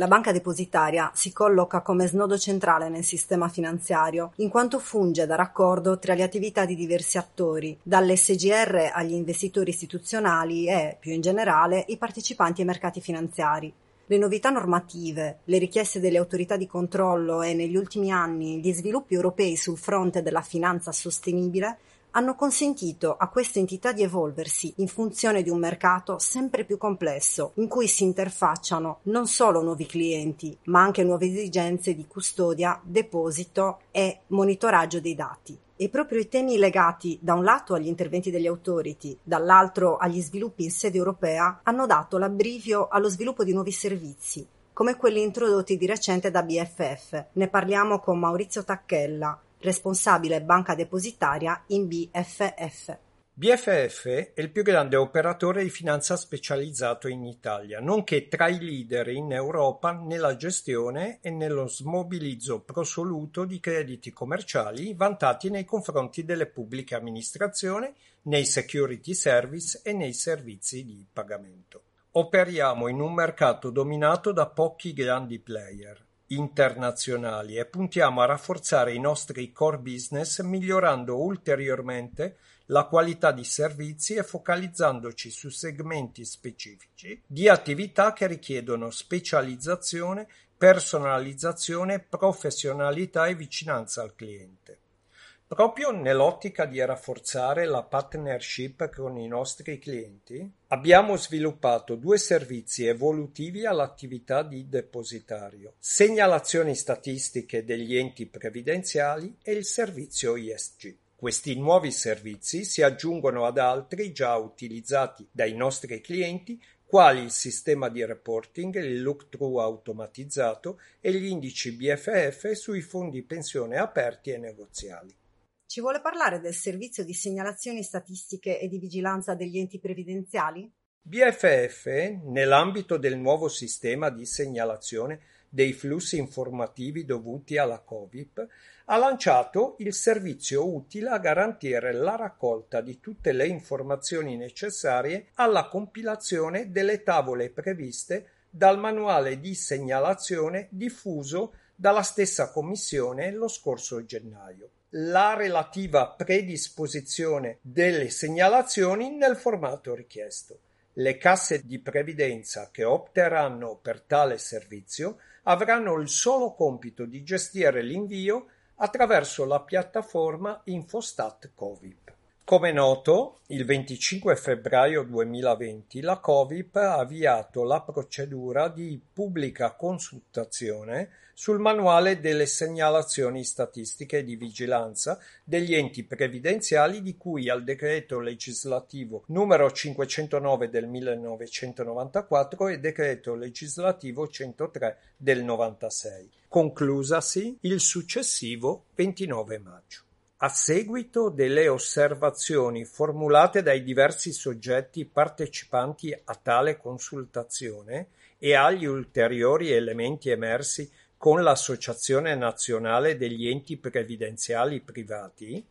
La banca depositaria si colloca come snodo centrale nel sistema finanziario, in quanto funge da raccordo tra le attività di diversi attori, dall'SGR agli investitori istituzionali e, più in generale, i partecipanti ai mercati finanziari. Le novità normative, le richieste delle autorità di controllo e negli ultimi anni gli sviluppi europei sul fronte della finanza sostenibile hanno consentito a queste entità di evolversi in funzione di un mercato sempre più complesso, in cui si interfacciano non solo nuovi clienti, ma anche nuove esigenze di custodia, deposito e monitoraggio dei dati. E proprio i temi legati da un lato agli interventi degli authority, dall'altro agli sviluppi in sede europea, hanno dato l'abbrivio allo sviluppo di nuovi servizi, come quelli introdotti di recente da BFF. Ne parliamo con Maurizio Tacchella, responsabile banca depositaria in BFF. BFF è il più grande operatore di finanza specializzato in Italia, nonché tra i leader in Europa nella gestione e nello smobilizzo prosoluto di crediti commerciali vantati nei confronti delle pubbliche amministrazioni, nei security service e nei servizi di pagamento. Operiamo in un mercato dominato da pochi grandi player internazionali e puntiamo a rafforzare i nostri core business migliorando ulteriormente la qualità di servizi e focalizzandoci su segmenti specifici di attività che richiedono specializzazione, personalizzazione, professionalità e vicinanza al cliente. Proprio nell'ottica di rafforzare la partnership con i nostri clienti, abbiamo sviluppato due servizi evolutivi all'attività di depositario: segnalazioni statistiche degli enti previdenziali e il servizio ESG. Questi nuovi servizi si aggiungono ad altri già utilizzati dai nostri clienti quali il sistema di reporting, il look-through automatizzato e gli indici BFF sui fondi pensione aperti e negoziali. Ci vuole parlare del servizio di segnalazioni statistiche e di vigilanza degli enti previdenziali? BFF, nell'ambito del nuovo sistema di segnalazione dei flussi informativi dovuti alla Covid, ha lanciato il servizio utile a garantire la raccolta di tutte le informazioni necessarie alla compilazione delle tavole previste dal manuale di segnalazione diffuso dalla stessa Commissione lo scorso gennaio la relativa predisposizione delle segnalazioni nel formato richiesto. Le casse di previdenza che opteranno per tale servizio avranno il solo compito di gestire l'invio attraverso la piattaforma Infostat Covip. Come noto, il 25 febbraio 2020 la Covip ha avviato la procedura di pubblica consultazione sul manuale delle segnalazioni statistiche di vigilanza degli enti previdenziali di cui al decreto legislativo numero 509 del 1994 e decreto legislativo 103 del 96, conclusasi il successivo 29 maggio. A seguito delle osservazioni formulate dai diversi soggetti partecipanti a tale consultazione e agli ulteriori elementi emersi con l'Associazione nazionale degli enti previdenziali privati,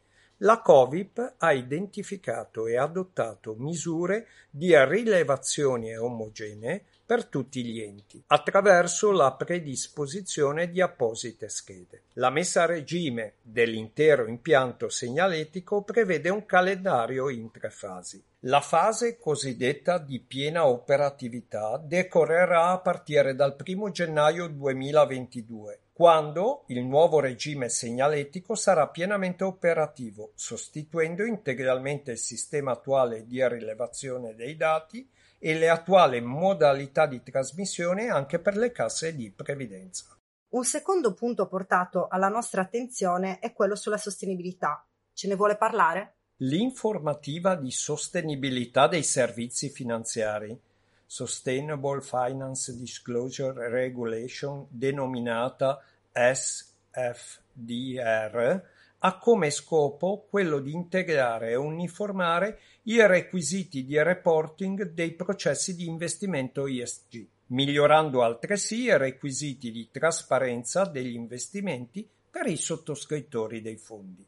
la Covip ha identificato e adottato misure di rilevazione omogenee per tutti gli enti, attraverso la predisposizione di apposite schede. La messa a regime dell'intero impianto segnaletico prevede un calendario in tre fasi. La fase cosiddetta di piena operatività decorrerà a partire dal 1 gennaio 2022, quando il nuovo regime segnaletico sarà pienamente operativo, sostituendo integralmente il sistema attuale di rilevazione dei dati e le attuali modalità di trasmissione anche per le casse di previdenza. Un secondo punto portato alla nostra attenzione è quello sulla sostenibilità. Ce ne vuole parlare? L'informativa di sostenibilità dei servizi finanziari Sustainable Finance Disclosure Regulation, denominata SFDR, ha come scopo quello di integrare e uniformare i requisiti di reporting dei processi di investimento ESG, migliorando altresì i requisiti di trasparenza degli investimenti per i sottoscrittori dei fondi.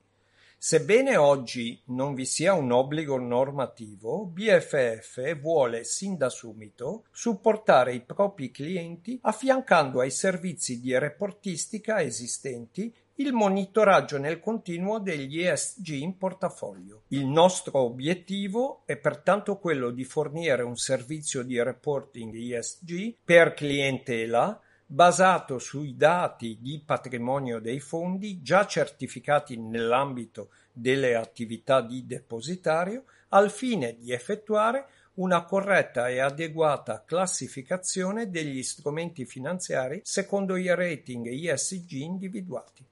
Sebbene oggi non vi sia un obbligo normativo, BFF vuole sin da subito supportare i propri clienti affiancando ai servizi di reportistica esistenti il monitoraggio nel continuo degli ESG in portafoglio. Il nostro obiettivo è pertanto quello di fornire un servizio di reporting ESG per clientela basato sui dati di patrimonio dei fondi già certificati nell'ambito delle attività di depositario al fine di effettuare una corretta e adeguata classificazione degli strumenti finanziari secondo i rating ESG individuati.